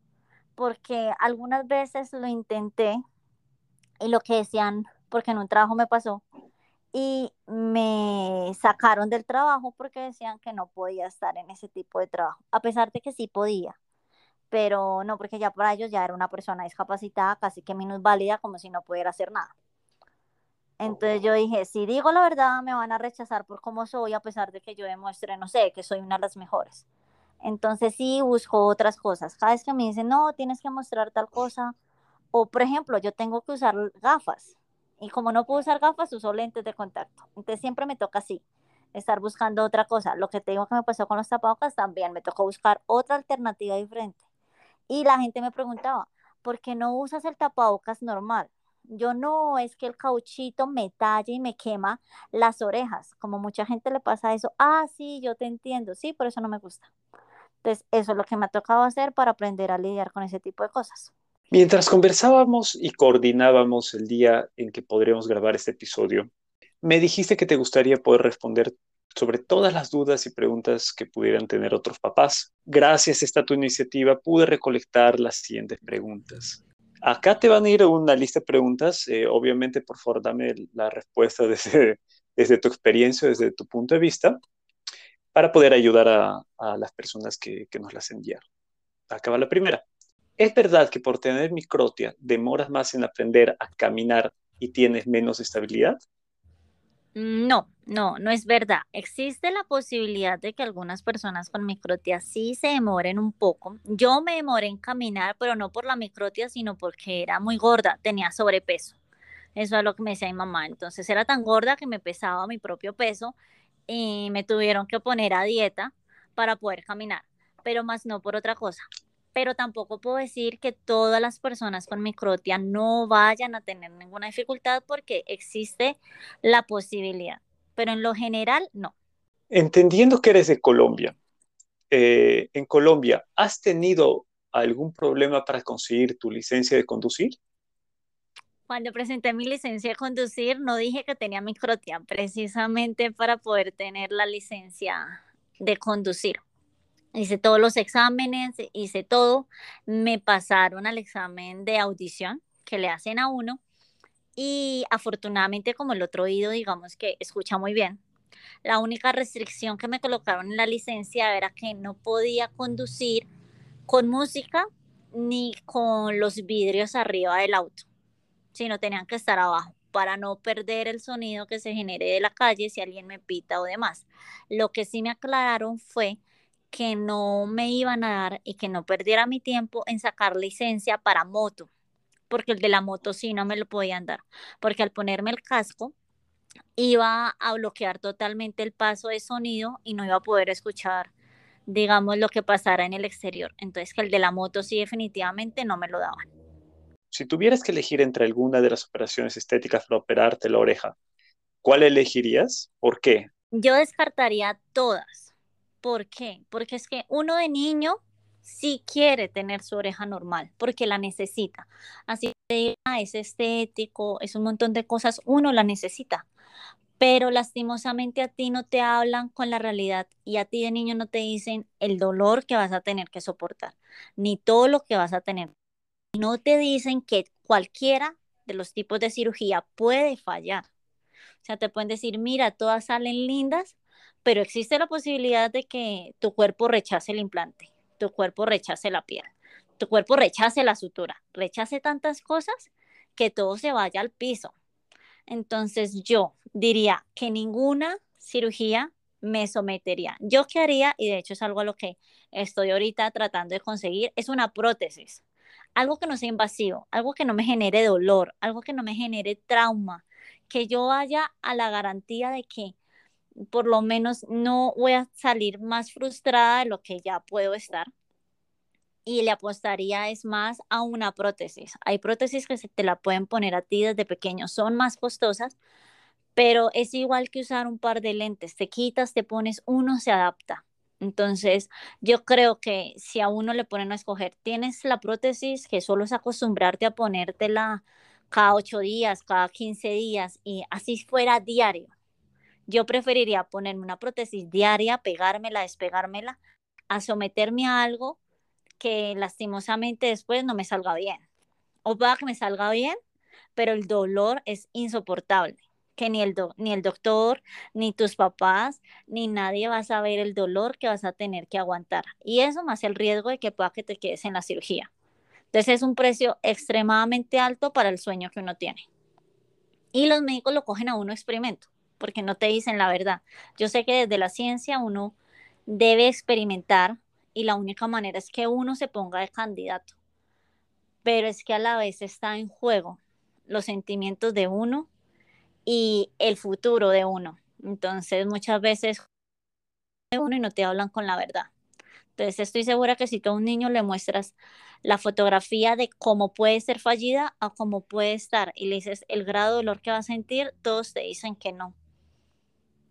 porque algunas veces lo intenté y lo que decían, porque en un trabajo me pasó, y me sacaron del trabajo porque decían que no podía estar en ese tipo de trabajo, a pesar de que sí podía pero no, porque ya para ellos ya era una persona discapacitada, casi que minusválida, como si no pudiera hacer nada. Entonces yo dije, si digo la verdad, me van a rechazar por cómo soy, a pesar de que yo demuestre, no sé, que soy una de las mejores. Entonces sí busco otras cosas. Cada vez que me dicen, no, tienes que mostrar tal cosa, o por ejemplo, yo tengo que usar gafas, y como no puedo usar gafas, uso lentes de contacto. Entonces siempre me toca así, estar buscando otra cosa. Lo que te digo que me pasó con los tapabocas también, me tocó buscar otra alternativa diferente. Y la gente me preguntaba, ¿por qué no usas el tapabocas normal? Yo no, es que el cauchito me talla y me quema las orejas, como mucha gente le pasa eso. Ah, sí, yo te entiendo, sí, por eso no me gusta. Entonces, eso es lo que me ha tocado hacer para aprender a lidiar con ese tipo de cosas. Mientras conversábamos y coordinábamos el día en que podríamos grabar este episodio, me dijiste que te gustaría poder responder sobre todas las dudas y preguntas que pudieran tener otros papás. Gracias a esta tu iniciativa pude recolectar las siguientes preguntas. Acá te van a ir una lista de preguntas. Eh, obviamente, por favor, dame la respuesta desde, desde tu experiencia, desde tu punto de vista, para poder ayudar a, las personas que, que nos las enviaron. Acá va la primera. ¿Es verdad que por tener microtia demoras más en aprender a caminar y tienes menos estabilidad? No, no, no es verdad. Existe la posibilidad de que algunas personas con microtia sí se demoren un poco. Yo me demoré en caminar, pero no por la microtia, sino porque era muy gorda, tenía sobrepeso. Eso es lo que me decía mi mamá. Entonces era tan gorda que me pesaba mi propio peso y me tuvieron que poner a dieta para poder caminar, pero más no por otra cosa pero tampoco puedo decir que todas las personas con microtia no vayan a tener ninguna dificultad porque existe la posibilidad, pero en lo general no. Entendiendo que eres de Colombia, eh, en Colombia, ¿has tenido algún problema para conseguir tu licencia de conducir? Cuando presenté mi licencia de conducir, no dije que tenía microtia, precisamente para poder tener la licencia de conducir hice todos los exámenes, hice todo, me pasaron al examen de audición que le hacen a uno y afortunadamente como el otro oído digamos que escucha muy bien. La única restricción que me colocaron en la licencia era que no podía conducir con música ni con los vidrios arriba del auto, sino tenían que estar abajo para no perder el sonido que se genere de la calle si alguien me pita o demás. Lo que sí me aclararon fue que no me iban a dar y que no perdiera mi tiempo en sacar licencia para moto, porque el de la moto sí no me lo podían dar, porque al ponerme el casco iba a bloquear totalmente el paso de sonido y no iba a poder escuchar, digamos, lo que pasara en el exterior. Entonces, que el de la moto sí definitivamente no me lo daban. Si tuvieras que elegir entre alguna de las operaciones estéticas para operarte la oreja, ¿cuál elegirías? ¿Por qué? Yo descartaría todas. ¿Por qué? Porque es que uno de niño sí quiere tener su oreja normal, porque la necesita. Así que es estético, es un montón de cosas, uno la necesita pero lastimosamente a ti no te hablan con la realidad y a ti de niño no te dicen el dolor que vas a tener que soportar, ni todo lo que vas a tener. No te dicen que cualquiera de los tipos de cirugía puede fallar. O sea, te pueden decir, mira, todas salen lindas, pero existe la posibilidad de que tu cuerpo rechace el implante, tu cuerpo rechace la piel, tu cuerpo rechace la sutura, rechace tantas cosas que todo se vaya al piso. Entonces yo diría que ninguna cirugía me sometería. Yo qué haría, y de hecho es algo a lo que estoy ahorita tratando de conseguir, es una prótesis. Algo que no sea invasivo, algo que no me genere dolor, algo que no me genere trauma, que yo vaya a la garantía de que por lo menos no voy a salir más frustrada de lo que ya puedo estar y le apostaría es más a una prótesis. Hay prótesis que se te la pueden poner a ti desde pequeño, son más costosas, pero es igual que usar un par de lentes, te quitas, te pones uno, se adapta. Entonces, yo creo que si a uno le ponen a escoger, tienes la prótesis que solo es acostumbrarte a ponértela cada ocho días, cada 15 días y así fuera diario. Yo preferiría ponerme una prótesis diaria, pegármela, despegármela, a someterme a algo que lastimosamente después no me salga bien. O va que me salga bien, pero el dolor es insoportable, que ni el, ni el doctor, ni tus papás, ni nadie va a saber el dolor que vas a tener que aguantar. Y eso más el riesgo de que pueda que te quedes en la cirugía. Entonces es un precio extremadamente alto para el sueño que uno tiene. Y los médicos lo cogen a uno experimento, porque no te dicen la verdad. Yo sé que desde la ciencia uno debe experimentar y la única manera es que uno se ponga de candidato. Pero es que a la vez está en juego los sentimientos de uno y el futuro de uno. Entonces muchas veces uno y no te hablan con la verdad. Entonces estoy segura que si tú a un niño le muestras la fotografía de cómo puede ser fallida a cómo puede estar y le dices el grado de dolor que va a sentir, todos te dicen que no.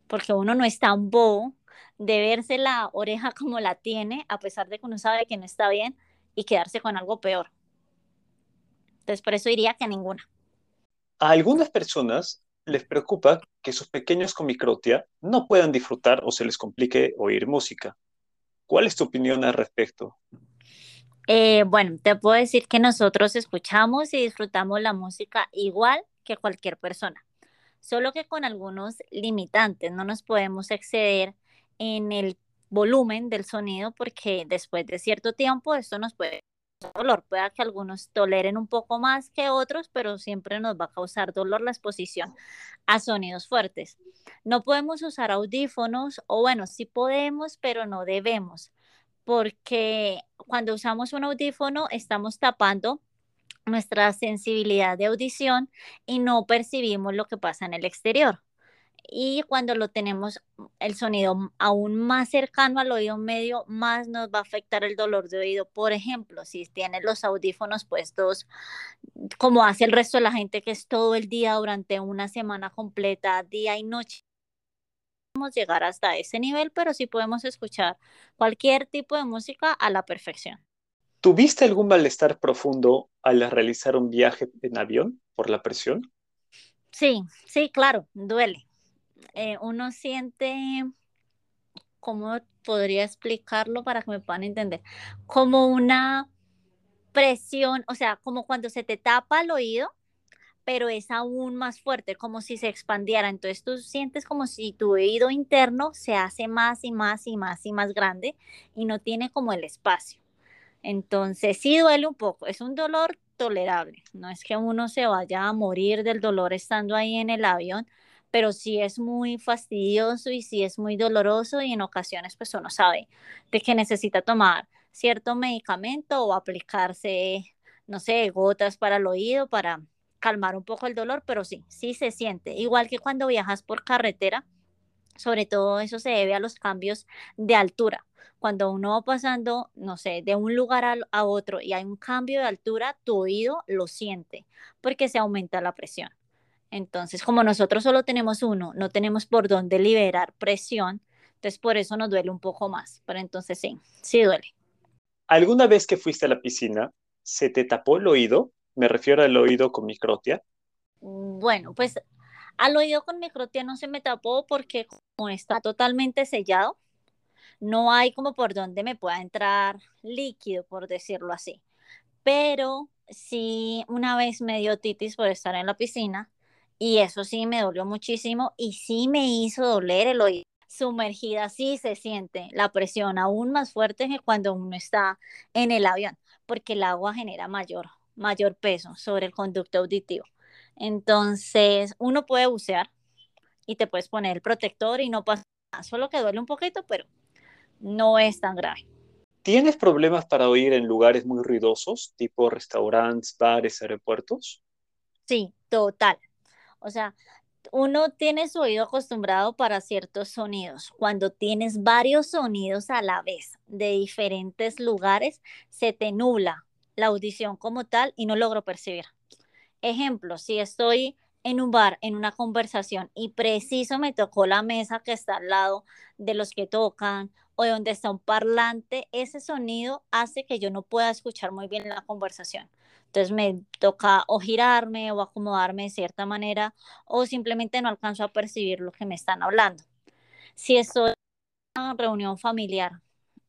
Porque uno no es tan bobo de verse la oreja como la tiene, a pesar de que uno sabe que no está bien, y quedarse con algo peor. Entonces, por eso diría que ninguna. A algunas personas les preocupa que sus pequeños con microtia no puedan disfrutar o se les complique oír música. ¿Cuál es tu opinión al respecto? Eh, bueno, te puedo decir que nosotros escuchamos y disfrutamos la música igual que cualquier persona, solo que con algunos limitantes. No nos podemos exceder en el volumen del sonido porque después de cierto tiempo esto nos puede dolor. Puede que algunos toleren un poco más que otros, pero siempre nos va a causar dolor la exposición a sonidos fuertes. No podemos usar audífonos, o bueno, sí podemos, pero no debemos, porque cuando usamos un audífono estamos tapando nuestra sensibilidad de audición y no percibimos lo que pasa en el exterior y cuando lo tenemos el sonido aún más cercano al oído medio, más nos va a afectar el dolor de oído. Por ejemplo, si tienes los audífonos puestos, como hace el resto de la gente que es todo el día durante una semana completa, día y noche. Podemos llegar hasta ese nivel, pero sí podemos escuchar cualquier tipo de música a la perfección. ¿Tuviste algún malestar profundo al realizar un viaje en avión por la presión? Sí, sí, claro, duele eh, uno siente, ¿cómo podría explicarlo para que me puedan entender? Como una presión, o sea, como cuando se te tapa el oído, pero es aún más fuerte, como si se expandiera. Entonces tú sientes como si tu oído interno se hace más y más y más y más grande y no tiene como el espacio. Entonces sí duele un poco, es un dolor tolerable. No es que uno se vaya a morir del dolor estando ahí en el avión, pero sí es muy fastidioso y sí es muy doloroso y en ocasiones pues uno sabe de que necesita tomar cierto medicamento o aplicarse, no sé, gotas para el oído para calmar un poco el dolor, pero sí, sí se siente. Igual que cuando viajas por carretera, sobre todo eso se debe a los cambios de altura. Cuando uno va pasando, no sé, de un lugar a, otro y hay un cambio de altura, tu oído lo siente porque se aumenta la presión. Entonces, como nosotros solo tenemos uno, no tenemos por dónde liberar presión, entonces por eso nos duele un poco más. Pero entonces sí, sí duele. ¿Alguna vez que fuiste a la piscina, se te tapó el oído? Me refiero al oído con microtia. Mm, bueno, pues al oído con microtia no se me tapó porque como está totalmente sellado, no hay como por donde me pueda entrar líquido, por decirlo así. Pero sí, una vez me dio titis por estar en la piscina y eso sí me dolió muchísimo y sí me hizo doler el oído. Sumergida sí se siente la presión aún más fuerte que cuando uno está en el avión, porque el agua genera mayor, mayor peso sobre el conducto auditivo. Entonces, uno puede bucear y te puedes poner el protector y no pasa nada, solo que duele un poquito, pero no es tan grave. ¿Tienes problemas para oír en lugares muy ruidosos, tipo restaurantes, bares, aeropuertos? Sí, total. O sea, uno tiene su oído acostumbrado para ciertos sonidos. Cuando tienes varios sonidos a la vez de diferentes lugares, se te nubla la audición como tal y no logro percibir. Ejemplo, si estoy en un bar, en una conversación y preciso me tocó la mesa que está al lado de los que tocan o donde está un parlante, ese sonido hace que yo no pueda escuchar muy bien la conversación. Entonces me toca o girarme o acomodarme de cierta manera o simplemente no alcanzo a percibir lo que me están hablando. Si estoy en una reunión familiar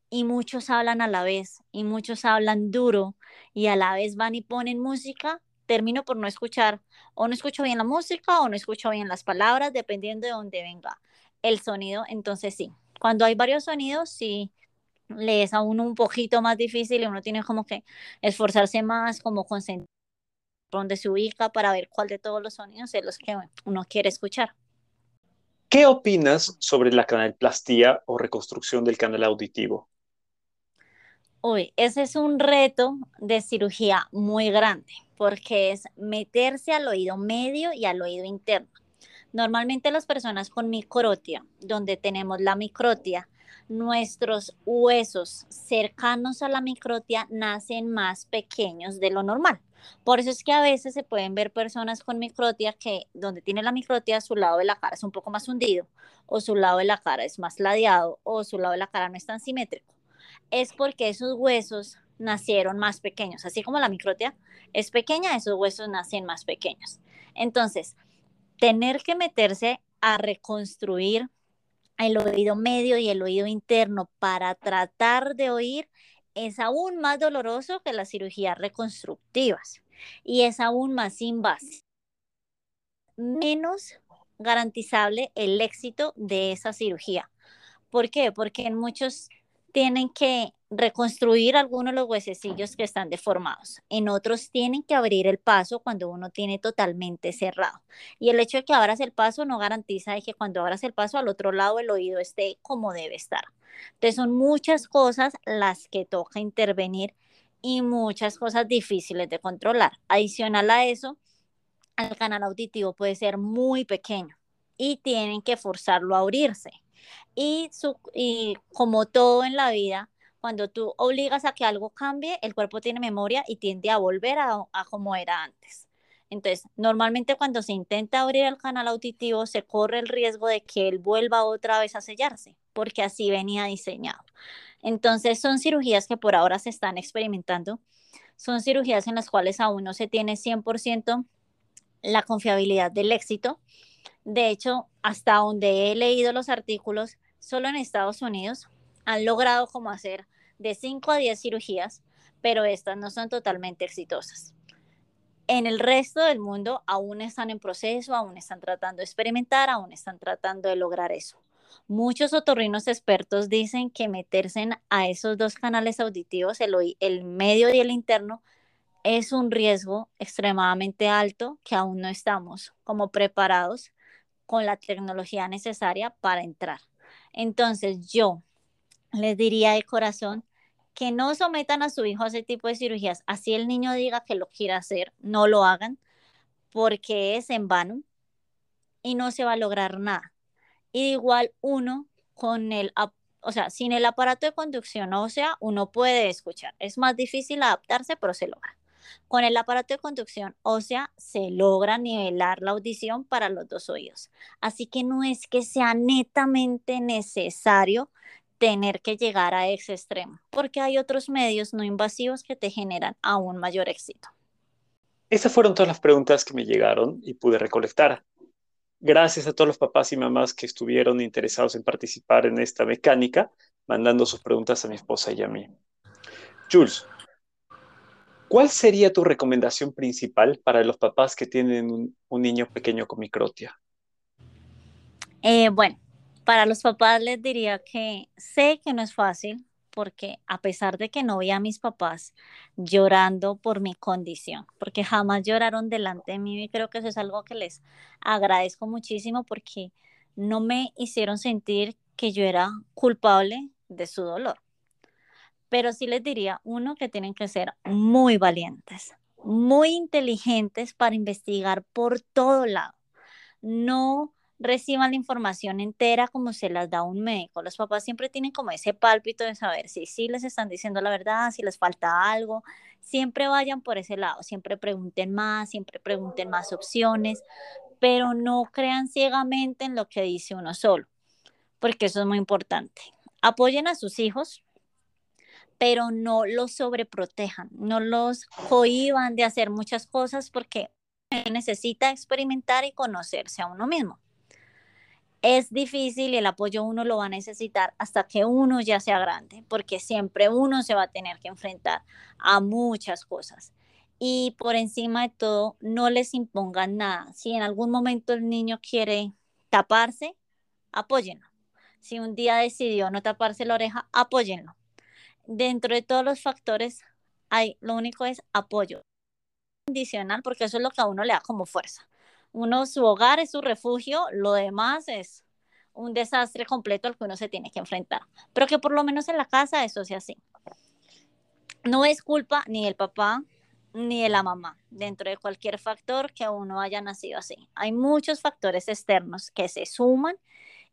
y muchos hablan a la vez y muchos hablan duro y a la vez van y ponen música, termino por no escuchar o no escucho bien la música o no escucho bien las palabras, dependiendo de dónde venga el sonido. Entonces sí, cuando hay varios sonidos, sí le es a uno un poquito más difícil y uno tiene como que esforzarse más, como concentrar donde se ubica para ver cuál de todos los sonidos es los que uno quiere escuchar. ¿Qué opinas sobre la canalplastía o reconstrucción del canal auditivo? Uy, ese es un reto de cirugía muy grande porque es meterse al oído medio y al oído interno. Normalmente las personas con microtia, donde tenemos la microtia, nuestros huesos cercanos a la microtia nacen más pequeños de lo normal. Por eso es que a veces se pueden ver personas con microtia que donde tiene la microtia su lado de la cara es un poco más hundido o su lado de la cara es más ladeado o su lado de la cara no es tan simétrico. Es porque esos huesos nacieron más pequeños. Así como la microtia es pequeña, esos huesos nacen más pequeños. Entonces, tener que meterse a reconstruir el oído medio y el oído interno para tratar de oír es aún más doloroso que las cirugías reconstructivas y es aún más invasivo. Menos garantizable el éxito de esa cirugía. ¿Por qué? Porque en muchos tienen que reconstruir algunos de los huesecillos que están deformados. En otros tienen que abrir el paso cuando uno tiene totalmente cerrado. Y el hecho de que abras el paso no garantiza que cuando abras el paso al otro lado el oído esté como debe estar. Entonces son muchas cosas las que toca intervenir y muchas cosas difíciles de controlar. Adicional a eso, el canal auditivo puede ser muy pequeño y tienen que forzarlo a abrirse. Y, su, y como todo en la vida, cuando tú obligas a que algo cambie, el cuerpo tiene memoria y tiende a volver a, a como era antes. Entonces, normalmente cuando se intenta abrir el canal auditivo, se corre el riesgo de que él vuelva otra vez a sellarse, porque así venía diseñado. Entonces, son cirugías que por ahora se están experimentando. Son cirugías en las cuales aún no se tiene 100% la confiabilidad del éxito. De hecho, hasta donde he leído los artículos, solo en Estados Unidos han logrado como hacer de 5 a 10 cirugías, pero estas no son totalmente exitosas. En el resto del mundo aún están en proceso, aún están tratando de experimentar, aún están tratando de lograr eso. Muchos otorrinos expertos dicen que meterse a esos dos canales auditivos, el, el medio y el interno, es un riesgo extremadamente alto que aún no estamos como preparados con la tecnología necesaria para entrar. Entonces yo les diría de corazón que no sometan a su hijo a ese tipo de cirugías. Así el niño diga que lo quiere hacer, no lo hagan porque es en vano y no se va a lograr nada. Igual uno con el, o sea, sin el aparato de conducción ósea, uno puede escuchar. Es más difícil adaptarse, pero se logra. Con el aparato de conducción ósea se logra nivelar la audición para los dos oídos. Así que no es que sea netamente necesario tener que llegar a ese extremo, porque hay otros medios no invasivos que te generan aún mayor éxito. Esas fueron todas las preguntas que me llegaron y pude recolectar. Gracias a todos los papás y mamás que estuvieron interesados en participar en esta mecánica, mandando sus preguntas a mi esposa y a mí. Jules, ¿cuál sería tu recomendación principal para los papás que tienen un, niño pequeño con microtia? Eh, bueno, para los papás les diría que sé que no es fácil, porque a pesar de que no vi a mis papás llorando por mi condición, porque jamás lloraron delante de mí y creo que eso es algo que les agradezco muchísimo porque no me hicieron sentir que yo era culpable de su dolor. Pero sí les diría, uno, que tienen que ser muy valientes, muy inteligentes para investigar por todo lado. No reciban la información entera como se las da un médico. Los papás siempre tienen como ese pálpito de saber si sí les están diciendo la verdad, si les falta algo. Siempre vayan por ese lado, siempre pregunten más, siempre pregunten más opciones, pero no crean ciegamente en lo que dice uno solo, porque eso es muy importante. Apoyen a sus hijos, pero no los sobreprotejan, no los cohiban de hacer muchas cosas porque necesita experimentar y conocerse a uno mismo es difícil y el apoyo uno lo va a necesitar hasta que uno ya sea grande, porque siempre uno se va a tener que enfrentar a muchas cosas. Y por encima de todo, no les impongan nada. Si en algún momento el niño quiere taparse, apóyenlo. Si un día decidió no taparse la oreja, apóyenlo. Dentro de todos los factores, hay, lo único es apoyo condicional, porque eso es lo que a uno le da como fuerza uno, su hogar es su refugio, lo demás es un desastre completo al que uno se tiene que enfrentar. Pero que por lo menos en la casa eso sea así. No es culpa ni del papá ni de la mamá, dentro de cualquier factor que uno haya nacido así. Hay muchos factores externos que se suman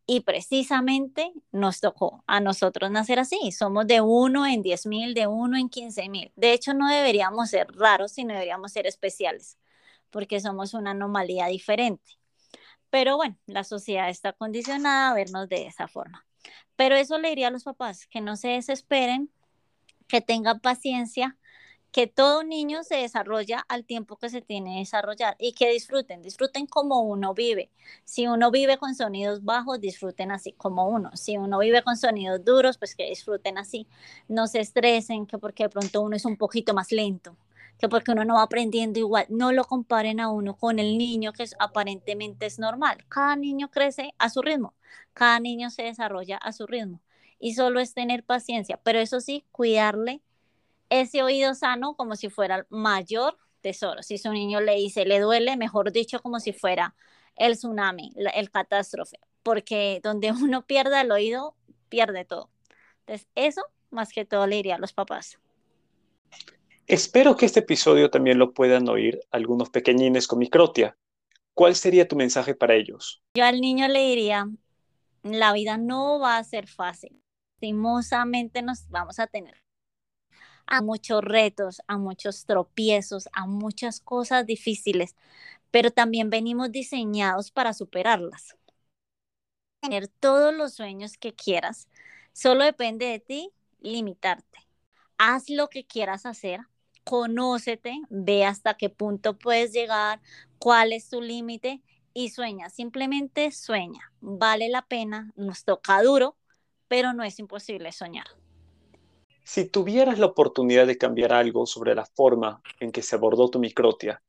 y precisamente nos tocó a nosotros nacer así. Somos de uno en diez mil, de uno en quince mil. De hecho, no deberíamos ser raros, sino deberíamos ser especiales porque somos una anomalía diferente. Pero bueno, la sociedad está condicionada a vernos de esa forma. Pero eso le diría a los papás, que no se desesperen, que tengan paciencia, que todo niño se desarrolla al tiempo que se tiene que desarrollar y que disfruten, disfruten como uno vive. Si uno vive con sonidos bajos, disfruten así como uno. Si uno vive con sonidos duros, pues que disfruten así. No se estresen, que porque de pronto uno es un poquito más lento que porque uno no va aprendiendo igual, no lo comparen a uno con el niño que aparentemente es normal. Cada niño crece a su ritmo, cada niño se desarrolla a su ritmo y solo es tener paciencia, pero eso sí, cuidarle ese oído sano como si fuera el mayor tesoro. Si su niño le dice, le duele, mejor dicho, como si fuera el tsunami, el catástrofe, porque donde uno pierda el oído, pierde todo. Entonces, eso más que todo le diría a los papás. Espero que este episodio también lo puedan oír algunos pequeñines con microtia. ¿Cuál sería tu mensaje para ellos? Yo al niño le diría, la vida no va a ser fácil. Lastimosamente nos vamos a tener a muchos retos, a muchos tropiezos, a muchas cosas difíciles, pero también venimos diseñados para superarlas. Tener todos los sueños que quieras, solo depende de ti limitarte. Haz lo que quieras hacer, conócete, ve hasta qué punto puedes llegar, cuál es tu límite y sueña, simplemente sueña. Vale la pena, nos toca duro, pero no es imposible soñar. Si tuvieras la oportunidad de cambiar algo sobre la forma en que se abordó tu microtia,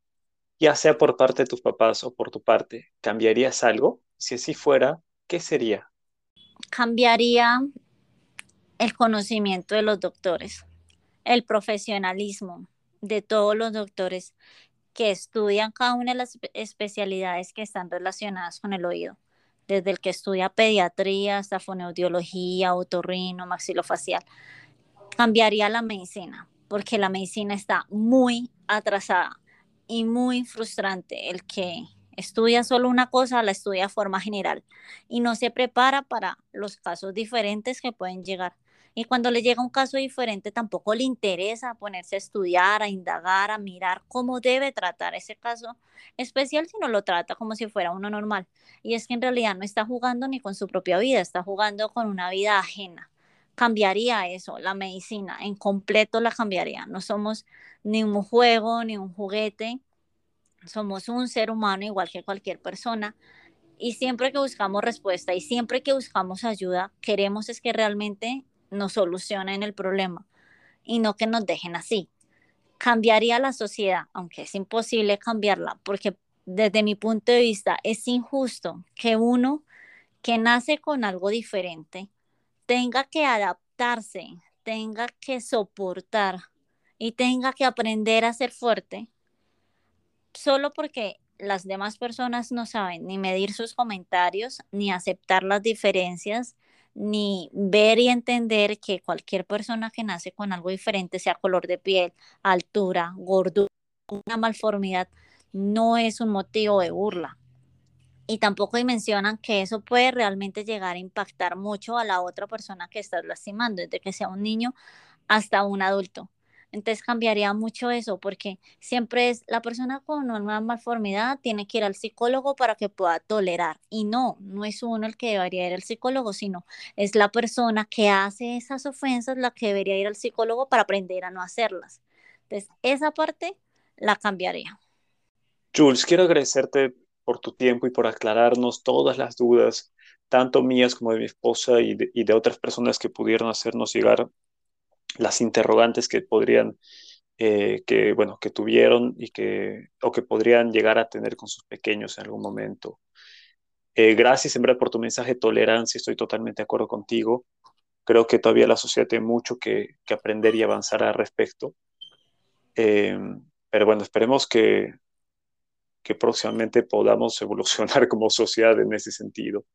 ya sea por parte de tus papás o por tu parte, ¿cambiarías algo? Si así fuera, ¿qué sería? Cambiaría el conocimiento de los doctores el profesionalismo de todos los doctores que estudian cada una de las especialidades que están relacionadas con el oído, desde el que estudia pediatría hasta fonoaudiología, otorrino, maxilofacial, cambiaría la medicina, porque la medicina está muy atrasada y muy frustrante. El que estudia solo una cosa, la estudia de forma general y no se prepara para los casos diferentes que pueden llegar. Y cuando le llega un caso diferente, tampoco le interesa ponerse a estudiar, a indagar, a mirar cómo debe tratar ese caso especial, sino lo trata como si fuera uno normal. Y es que en realidad no está jugando ni con su propia vida, está jugando con una vida ajena. Cambiaría eso, la medicina, en completo la cambiaría. No somos ni un juego, ni un juguete, somos un ser humano igual que cualquier persona. Y siempre que buscamos respuesta y siempre que buscamos ayuda, queremos es que realmente nos solucionen el problema y no que nos dejen así. Cambiaría la sociedad, aunque es imposible cambiarla, porque desde mi punto de vista es injusto que uno que nace con algo diferente tenga que adaptarse, tenga que soportar y tenga que aprender a ser fuerte solo porque las demás personas no saben ni medir sus comentarios, ni aceptar las diferencias, ni ver y entender que cualquier persona que nace con algo diferente, sea color de piel, altura, gordura, una malformidad, no es un motivo de burla. Y tampoco mencionan que eso puede realmente llegar a impactar mucho a la otra persona que estás lastimando, desde que sea un niño hasta un adulto. Entonces cambiaría mucho eso porque siempre es la persona con una malformidad tiene que ir al psicólogo para que pueda tolerar. Y no, no es uno el que debería ir al psicólogo, sino es la persona que hace esas ofensas la que debería ir al psicólogo para aprender a no hacerlas. Entonces esa parte la cambiaría. Jules, quiero agradecerte por tu tiempo y por aclararnos todas las dudas, tanto mías como de mi esposa y de, otras personas que pudieron hacernos llegar las interrogantes que podrían, eh, que, bueno, que tuvieron y que, o que podrían llegar a tener con sus pequeños en algún momento. Eh, gracias, en por tu mensaje de tolerancia, estoy totalmente de acuerdo contigo. Creo que todavía la sociedad tiene mucho que, aprender y avanzar al respecto. Em, pero bueno, esperemos que, que próximamente podamos evolucionar como sociedad en ese sentido.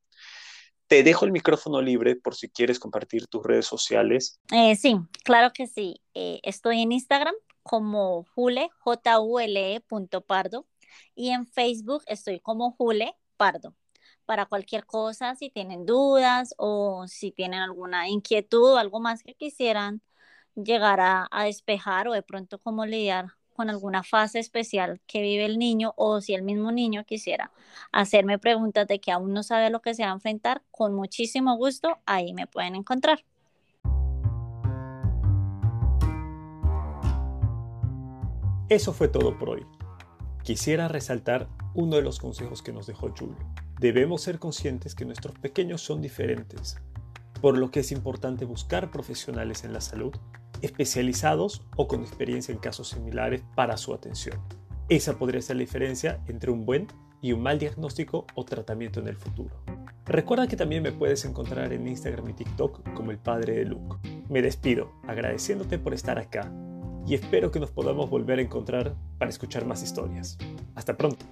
Te dejo el micrófono libre por si quieres compartir tus redes sociales. Eh, sí, claro que sí. Eh, estoy en Instagram como Jule, j u l e pardo, y en Facebook estoy como Jule Pardo. Para cualquier cosa, si tienen dudas o si tienen alguna inquietud o algo más que quisieran llegar a, a despejar o de pronto cómo lidiar con alguna fase especial que vive el niño o si el mismo niño quisiera hacerme preguntas de que aún no sabe lo que se va a enfrentar, con muchísimo gusto ahí me pueden encontrar. Eso fue todo por hoy. Quisiera resaltar uno de los consejos que nos dejó Jules. Debemos ser conscientes que nuestros pequeños son diferentes, por lo que es importante buscar profesionales en la salud especializados o con experiencia en casos similares para su atención. Esa podría ser la diferencia entre un buen y un mal diagnóstico o tratamiento en el futuro. Recuerda que también me puedes encontrar en Instagram y TikTok como el padre de Luke. Me despido agradeciéndote por estar acá y espero que nos podamos volver a encontrar para escuchar más historias. Hasta pronto.